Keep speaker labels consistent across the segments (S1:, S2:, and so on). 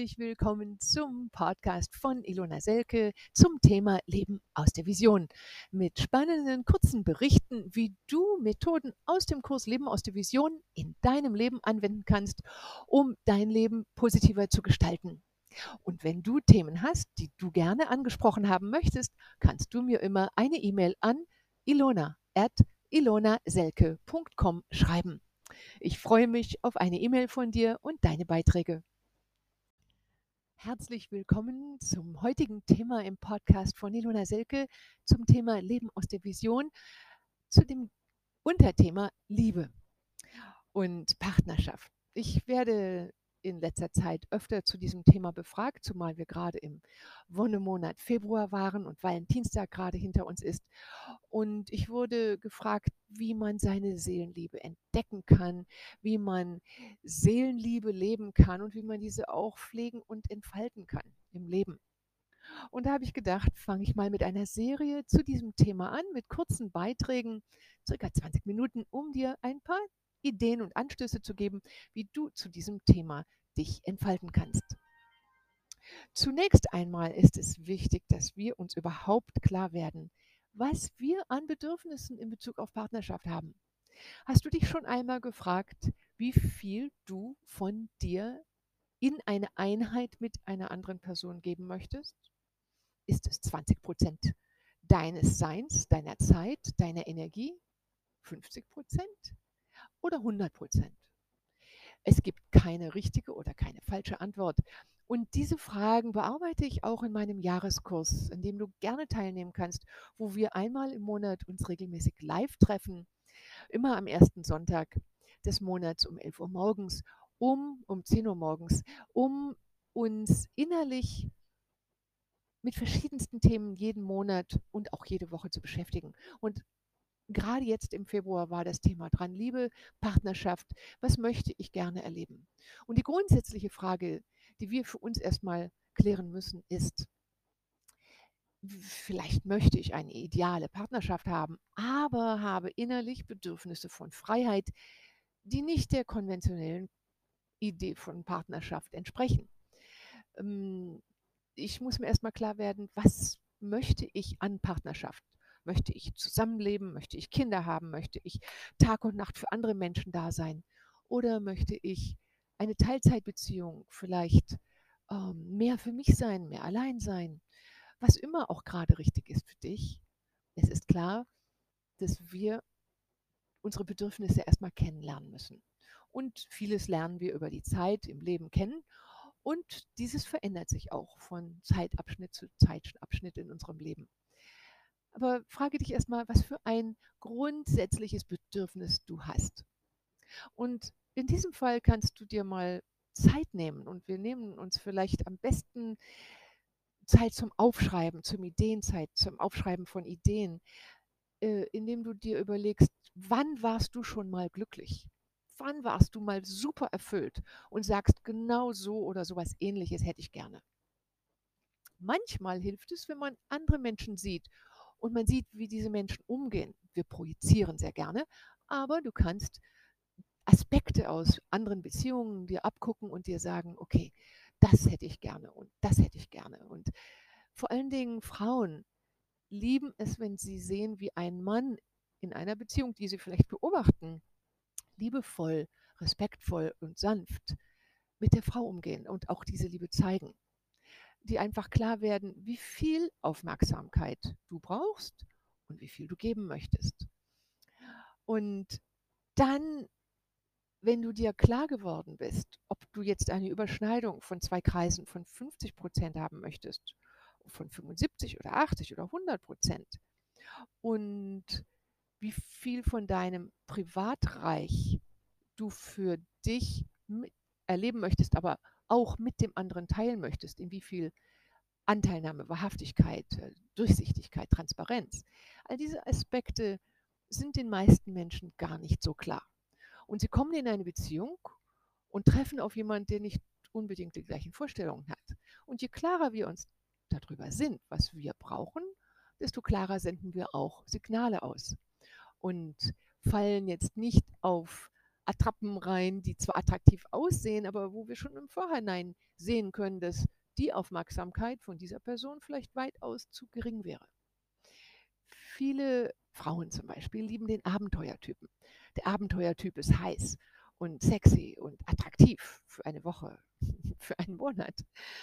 S1: Herzlich willkommen zum Podcast von Ilona Selke zum Thema Leben aus der Vision. Mit spannenden kurzen Berichten, wie du Methoden aus dem Kurs Leben aus der Vision in deinem Leben anwenden kannst, um dein Leben positiver zu gestalten. Und wenn du Themen hast, die du gerne angesprochen haben möchtest, kannst du mir immer eine E-Mail an ilona at ilonaselke.com schreiben. Ich freue mich auf eine E-Mail von dir und deine Beiträge. Herzlich willkommen zum heutigen Thema im Podcast von Ilona Selke zum Thema Leben aus der Vision, zu dem Unterthema Liebe und Partnerschaft. Ich werde in letzter Zeit öfter zu diesem Thema befragt, zumal wir gerade im Wonnemonat Februar waren und Valentinstag gerade hinter uns ist. Und ich wurde gefragt, wie man seine Seelenliebe entdecken kann, wie man Seelenliebe leben kann und wie man diese auch pflegen und entfalten kann im Leben. Und da habe ich gedacht, fange ich mal mit einer Serie zu diesem Thema an, mit kurzen Beiträgen, circa 20 Minuten, um dir ein paar Ideen und Anstöße zu geben, wie du zu diesem Thema dich entfalten kannst. Zunächst einmal ist es wichtig, dass wir uns überhaupt klar werden, was wir an Bedürfnissen in Bezug auf Partnerschaft haben. Hast du dich schon einmal gefragt, wie viel du von dir in eine Einheit mit einer anderen Person geben möchtest? Ist es 20 Prozent deines Seins, deiner Zeit, deiner Energie? 50 Prozent? Oder 100 Prozent? Es gibt keine richtige oder keine falsche Antwort. Und diese Fragen bearbeite ich auch in meinem Jahreskurs, in dem du gerne teilnehmen kannst, wo wir einmal im Monat uns regelmäßig live treffen, immer am ersten Sonntag des Monats um 11 Uhr morgens, um, um 10 Uhr morgens, um uns innerlich mit verschiedensten Themen jeden Monat und auch jede Woche zu beschäftigen. Und gerade jetzt im Februar war das Thema dran. Liebe, Partnerschaft, was möchte ich gerne erleben? Und die grundsätzliche Frage, die wir für uns erstmal klären müssen, ist, vielleicht möchte ich eine ideale Partnerschaft haben, aber habe innerlich Bedürfnisse von Freiheit, die nicht der konventionellen Idee von Partnerschaft entsprechen. Ähm, ich muss mir erstmal klar werden, was möchte ich an Partnerschaft? Möchte ich zusammenleben? Möchte ich Kinder haben? Möchte ich Tag und Nacht für andere Menschen da sein? Oder möchte ich eine Teilzeitbeziehung vielleicht ähm, mehr für mich sein, mehr allein sein? Was immer auch gerade richtig ist für dich. Es ist klar, dass wir unsere Bedürfnisse erstmal kennenlernen müssen. Und vieles lernen wir über die Zeit im Leben kennen. Und dieses verändert sich auch von Zeitabschnitt zu Zeitabschnitt in unserem Leben. Aber frage dich erstmal, was für ein grundsätzliches Bedürfnis du hast. Und in diesem Fall kannst du dir mal Zeit nehmen und wir nehmen uns vielleicht am besten Zeit zum Aufschreiben, zum Ideenzeit, zum Aufschreiben von Ideen, äh, indem du dir überlegst, wann warst du schon mal glücklich? Wann warst du mal super erfüllt und sagst, genau so oder sowas ähnliches hätte ich gerne. Manchmal hilft es, wenn man andere Menschen sieht und man sieht, wie diese Menschen umgehen. Wir projizieren sehr gerne, aber du kannst Aspekte aus anderen Beziehungen dir abgucken und dir sagen, okay, das hätte ich gerne und das hätte ich gerne. Und vor allen Dingen Frauen lieben es, wenn sie sehen, wie ein Mann in einer Beziehung, die sie vielleicht beobachten, liebevoll, respektvoll und sanft mit der Frau umgehen und auch diese Liebe zeigen die einfach klar werden, wie viel Aufmerksamkeit du brauchst und wie viel du geben möchtest. Und dann, wenn du dir klar geworden bist, ob du jetzt eine Überschneidung von zwei Kreisen von 50 Prozent haben möchtest, von 75 oder 80 oder 100 Prozent und wie viel von deinem Privatreich du für dich erleben möchtest, aber auch mit dem anderen teilen möchtest, in wie viel Anteilnahme, Wahrhaftigkeit, äh, Durchsichtigkeit, Transparenz. All diese Aspekte sind den meisten Menschen gar nicht so klar. Und sie kommen in eine Beziehung und treffen auf jemanden, der nicht unbedingt die gleichen Vorstellungen hat. Und je klarer wir uns darüber sind, was wir brauchen, desto klarer senden wir auch Signale aus und fallen jetzt nicht auf Attrappen rein, die zwar attraktiv aussehen, aber wo wir schon im Vorhinein sehen können, dass die Aufmerksamkeit von dieser Person vielleicht weitaus zu gering wäre. Viele Frauen zum Beispiel lieben den Abenteuertypen. Der Abenteuertyp ist heiß und sexy und attraktiv für eine Woche, für einen Monat,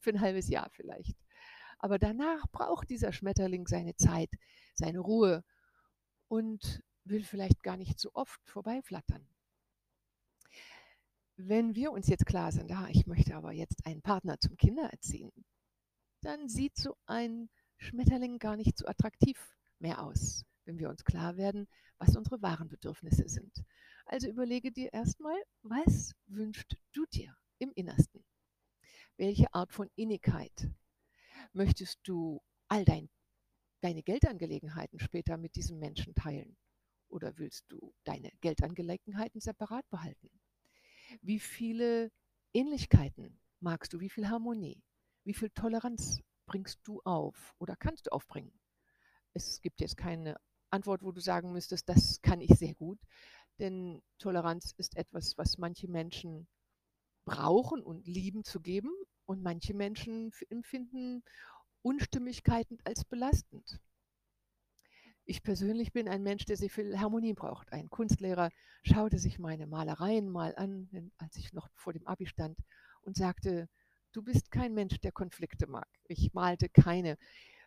S1: für ein halbes Jahr vielleicht. Aber danach braucht dieser Schmetterling seine Zeit, seine Ruhe und will vielleicht gar nicht so oft vorbeiflattern. Wenn wir uns jetzt klar sind, ah, ich möchte aber jetzt einen Partner zum Kindererziehen, dann sieht so ein Schmetterling gar nicht so attraktiv mehr aus, wenn wir uns klar werden, was unsere wahren Bedürfnisse sind. Also überlege dir erstmal, was wünschst du dir im Innersten? Welche Art von Innigkeit möchtest du all dein, deine Geldangelegenheiten später mit diesem Menschen teilen? Oder willst du deine Geldangelegenheiten separat behalten? Wie viele Ähnlichkeiten magst du? Wie viel Harmonie? Wie viel Toleranz bringst du auf oder kannst du aufbringen? Es gibt jetzt keine Antwort, wo du sagen müsstest, das kann ich sehr gut. Denn Toleranz ist etwas, was manche Menschen brauchen und lieben zu geben. Und manche Menschen empfinden Unstimmigkeiten als belastend. Ich persönlich bin ein Mensch, der sehr viel Harmonie braucht. Ein Kunstlehrer schaute sich meine Malereien mal an, als ich noch vor dem Abi stand, und sagte, du bist kein Mensch, der Konflikte mag. Ich malte keine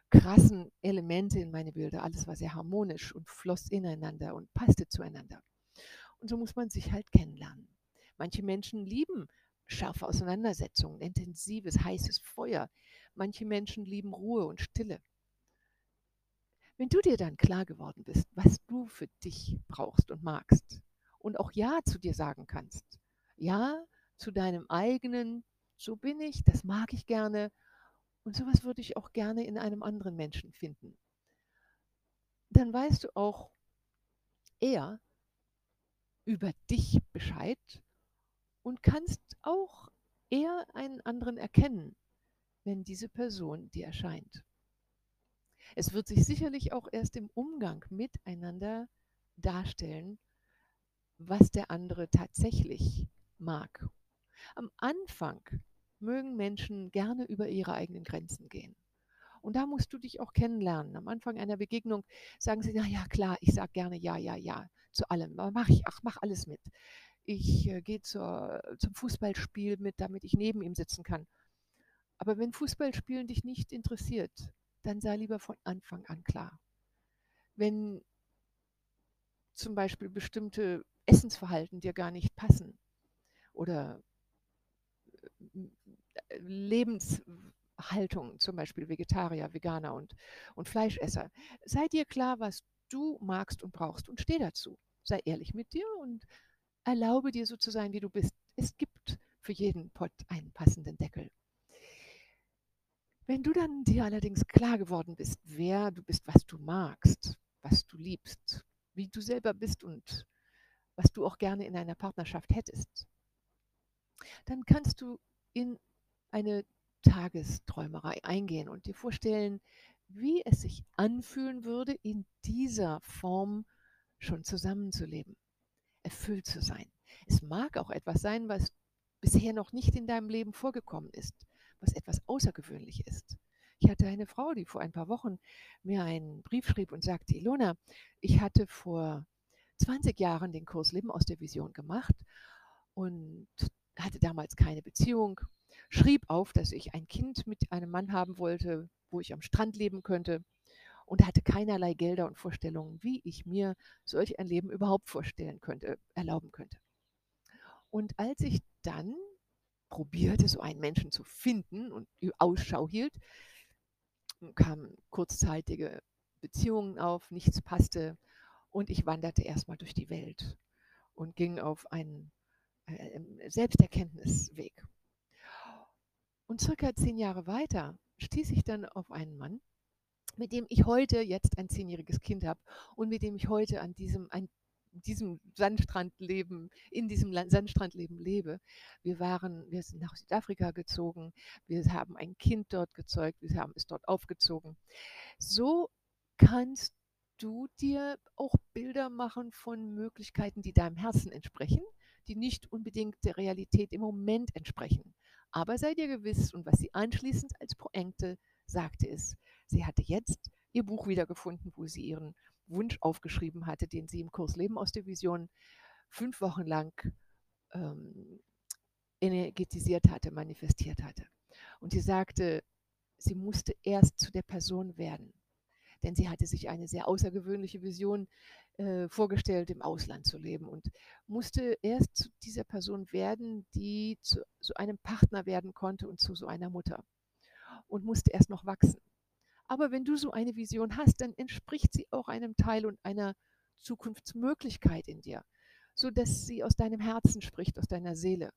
S1: krassen Elemente in meine Bilder. Alles war sehr harmonisch und floss ineinander und passte zueinander. Und so muss man sich halt kennenlernen. Manche Menschen lieben scharfe Auseinandersetzungen, intensives, heißes Feuer. Manche Menschen lieben Ruhe und Stille. Wenn du dir dann klar geworden bist, was du für dich brauchst und magst und auch Ja zu dir sagen kannst, Ja zu deinem eigenen, so bin ich, das mag ich gerne und sowas würde ich auch gerne in einem anderen Menschen finden, dann weißt du auch eher über dich Bescheid und kannst auch eher einen anderen erkennen, wenn diese Person dir erscheint. Es wird sich sicherlich auch erst im Umgang miteinander darstellen, was der andere tatsächlich mag. Am Anfang mögen Menschen gerne über ihre eigenen Grenzen gehen. Und da musst du dich auch kennenlernen. Am Anfang einer Begegnung sagen sie, na ja, klar, ich sage gerne ja, ja, ja zu allem. Mach ich, ach, mach alles mit ich äh, gehe zum Fußballspiel mit, damit ich neben ihm sitzen kann. Aber wenn Fußballspielen dich nicht interessiert, dann sei lieber von Anfang an klar. Wenn zum Beispiel bestimmte Essensverhalten dir gar nicht passen oder äh, Lebenshaltung, zum Beispiel Vegetarier, Veganer und, und Fleischesser, sei dir klar, was du magst und brauchst und steh dazu. Sei ehrlich mit dir und Erlaube dir so zu sein, wie du bist. Es gibt für jeden Pott einen passenden Deckel. Wenn du dann dir allerdings klar geworden bist, wer du bist, was du magst, was du liebst, wie du selber bist und was du auch gerne in einer Partnerschaft hättest, dann kannst du in eine Tagesträumerei eingehen und dir vorstellen, wie es sich anfühlen würde, in dieser Form schon zusammenzuleben erfüllt zu sein. Es mag auch etwas sein, was bisher noch nicht in deinem Leben vorgekommen ist, was etwas außergewöhnlich ist. Ich hatte eine Frau, die vor ein paar Wochen mir einen Brief schrieb und sagte, Ilona, ich hatte vor 20 Jahren den Kurs Leben aus der Vision gemacht und hatte damals keine Beziehung, schrieb auf, dass ich ein Kind mit einem Mann haben wollte, wo ich am Strand leben könnte und hatte keinerlei Gelder und Vorstellungen, wie ich mir solch ein Leben überhaupt vorstellen könnte, erlauben könnte. Und als ich dann probierte, so einen Menschen zu finden und Ausschau hielt, kamen kurzzeitige Beziehungen auf, nichts passte und ich wanderte erstmal durch die Welt und ging auf einen äh, Selbsterkenntnisweg. Und circa zehn Jahre weiter stieß ich dann auf einen Mann, mit dem ich heute jetzt ein zehnjähriges Kind habe und mit dem ich heute an diesem, an diesem Sandstrandleben, in diesem Sandstrandleben lebe. Wir waren, wir sind nach Südafrika gezogen, wir haben ein Kind dort gezeugt, wir haben es dort aufgezogen. So kannst du dir auch Bilder machen von Möglichkeiten, die deinem Herzen entsprechen, die nicht unbedingt der Realität im Moment entsprechen. Aber sei dir gewiss, und was sie anschließend als Pointe sagte, ist, sie hatte jetzt ihr Buch wiedergefunden, wo sie ihren Wunsch aufgeschrieben hatte, den sie im Kurs Leben aus der Vision fünf Wochen lang ähm, energetisiert hatte, manifestiert hatte. Und sie sagte, sie musste erst zu der Person werden. Denn sie hatte sich eine sehr außergewöhnliche Vision äh, vorgestellt, im Ausland zu leben und musste erst zu dieser Person werden, die zu so einem Partner werden konnte und zu so einer Mutter. Und musste erst noch wachsen. Aber wenn du so eine Vision hast, dann entspricht sie auch einem Teil und einer Zukunftsmöglichkeit in dir, sodass sie aus deinem Herzen spricht, aus deiner Seele.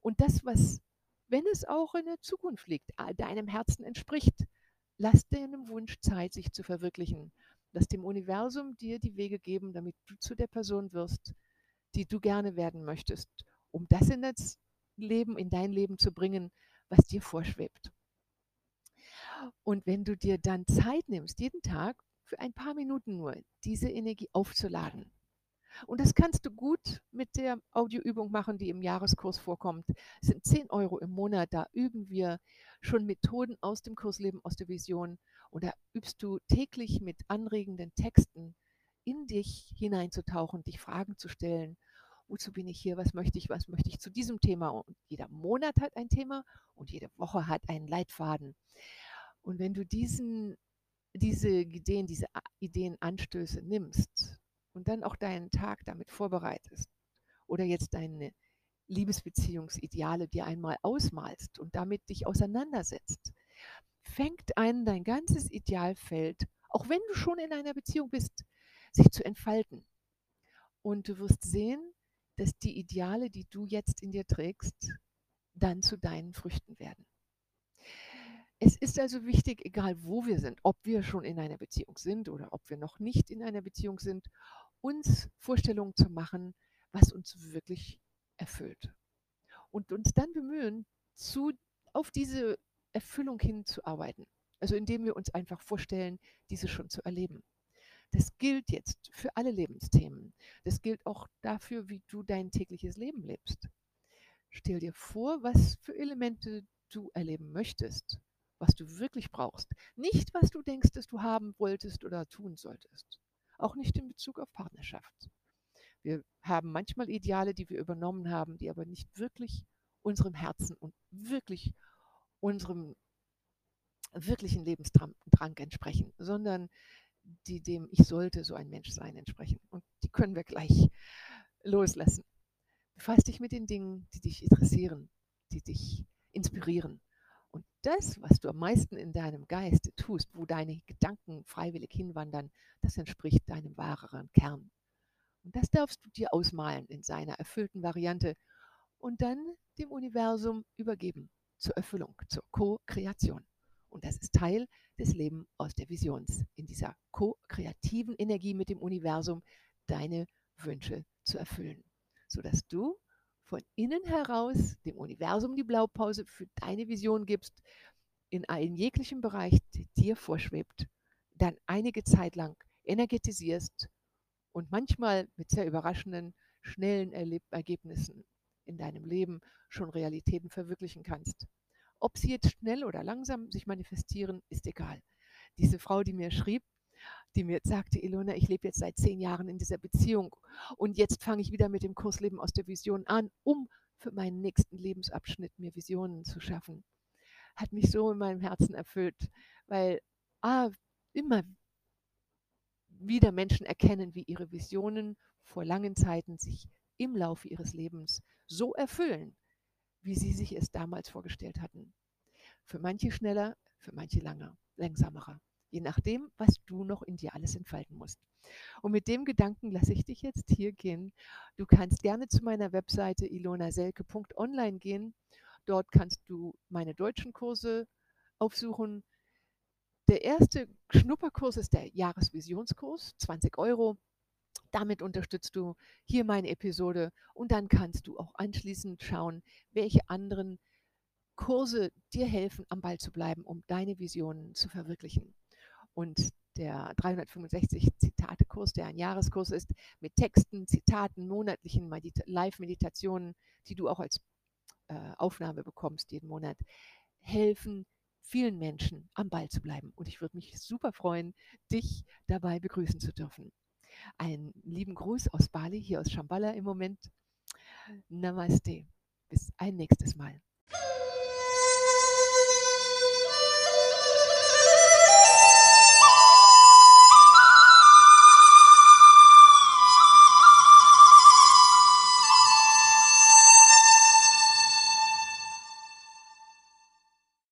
S1: Und das, was, wenn es auch in der Zukunft liegt, deinem Herzen entspricht, lass deinem Wunsch Zeit, sich zu verwirklichen. Lass dem Universum dir die Wege geben, damit du zu der Person wirst, die du gerne werden möchtest, um das in das Leben, in dein Leben zu bringen, was dir vorschwebt. Und wenn du dir dann Zeit nimmst, jeden Tag für ein paar Minuten nur, diese Energie aufzuladen. Und das kannst du gut mit der Audioübung machen, die im Jahreskurs vorkommt. Es sind 10 Euro im Monat. Da üben wir schon Methoden aus dem Kursleben, aus der Vision. Und da übst du täglich mit anregenden Texten in dich hineinzutauchen, dich Fragen zu stellen. Wozu bin ich hier? Was möchte ich? Was möchte ich zu diesem Thema? Und jeder Monat hat ein Thema und jede Woche hat einen Leitfaden. Und wenn du diesen, diese Ideen, diese Ideenanstöße nimmst und dann auch deinen Tag damit vorbereitest oder jetzt deine Liebesbeziehungsideale dir einmal ausmalst und damit dich auseinandersetzt, fängt an, dein ganzes Idealfeld, auch wenn du schon in einer Beziehung bist, sich zu entfalten. Und du wirst sehen, dass die Ideale, die du jetzt in dir trägst, dann zu deinen Früchten werden. Es ist also wichtig, egal wo wir sind, ob wir schon in einer Beziehung sind oder ob wir noch nicht in einer Beziehung sind, uns Vorstellungen zu machen, was uns wirklich erfüllt. Und uns dann bemühen, zu, auf diese Erfüllung hinzuarbeiten. Also indem wir uns einfach vorstellen, diese schon zu erleben. Das gilt jetzt für alle Lebensthemen. Das gilt auch dafür, wie du dein tägliches Leben lebst. Stell dir vor, was für Elemente du erleben möchtest was du wirklich brauchst. Nicht, was du denkst, dass du haben wolltest oder tun solltest. Auch nicht in Bezug auf Partnerschaft. Wir haben manchmal Ideale, die wir übernommen haben, die aber nicht wirklich unserem Herzen und wirklich unserem wirklichen Lebensdrang entsprechen, sondern die dem Ich sollte so ein Mensch sein entsprechen. Und die können wir gleich loslassen. Befass dich mit den Dingen, die dich interessieren, die dich inspirieren und das, was du am meisten in deinem Geiste tust, wo deine Gedanken freiwillig hinwandern, das entspricht deinem wahreren Kern. Und das darfst du dir ausmalen in seiner erfüllten Variante und dann dem Universum übergeben zur Erfüllung, zur Co-Kreation. Und das ist Teil des Lebens aus der Visions, in dieser ko-kreativen Energie mit dem Universum deine Wünsche zu erfüllen, sodass du von innen heraus dem Universum die Blaupause für deine Vision gibst, in einem jeglichen Bereich, der dir vorschwebt, dann einige Zeit lang energetisierst und manchmal mit sehr überraschenden, schnellen Erleb Ergebnissen in deinem Leben schon Realitäten verwirklichen kannst. Ob sie jetzt schnell oder langsam sich manifestieren, ist egal. Diese Frau, die mir schrieb, die mir sagte, Ilona, ich lebe jetzt seit zehn Jahren in dieser Beziehung und jetzt fange ich wieder mit dem Kursleben aus der Vision an, um für meinen nächsten Lebensabschnitt mir Visionen zu schaffen. Hat mich so in meinem Herzen erfüllt, weil ah, immer wieder Menschen erkennen, wie ihre Visionen vor langen Zeiten sich im Laufe ihres Lebens so erfüllen, wie sie sich es damals vorgestellt hatten. Für manche schneller, für manche langer, langsamer je nachdem, was du noch in dir alles entfalten musst. Und mit dem Gedanken lasse ich dich jetzt hier gehen. Du kannst gerne zu meiner Webseite ilonaselke.online gehen. Dort kannst du meine deutschen Kurse aufsuchen. Der erste Schnupperkurs ist der Jahresvisionskurs, 20 Euro. Damit unterstützt du hier meine Episode und dann kannst du auch anschließend schauen, welche anderen Kurse dir helfen, am Ball zu bleiben, um deine Visionen zu verwirklichen. Und der 365 Zitate-Kurs, der ein Jahreskurs ist, mit Texten, Zitaten, monatlichen Live-Meditationen, die du auch als äh, Aufnahme bekommst jeden Monat, helfen vielen Menschen am Ball zu bleiben. Und ich würde mich super freuen, dich dabei begrüßen zu dürfen. Einen lieben Gruß aus Bali, hier aus Shambhala im Moment. Namaste. Bis ein nächstes Mal.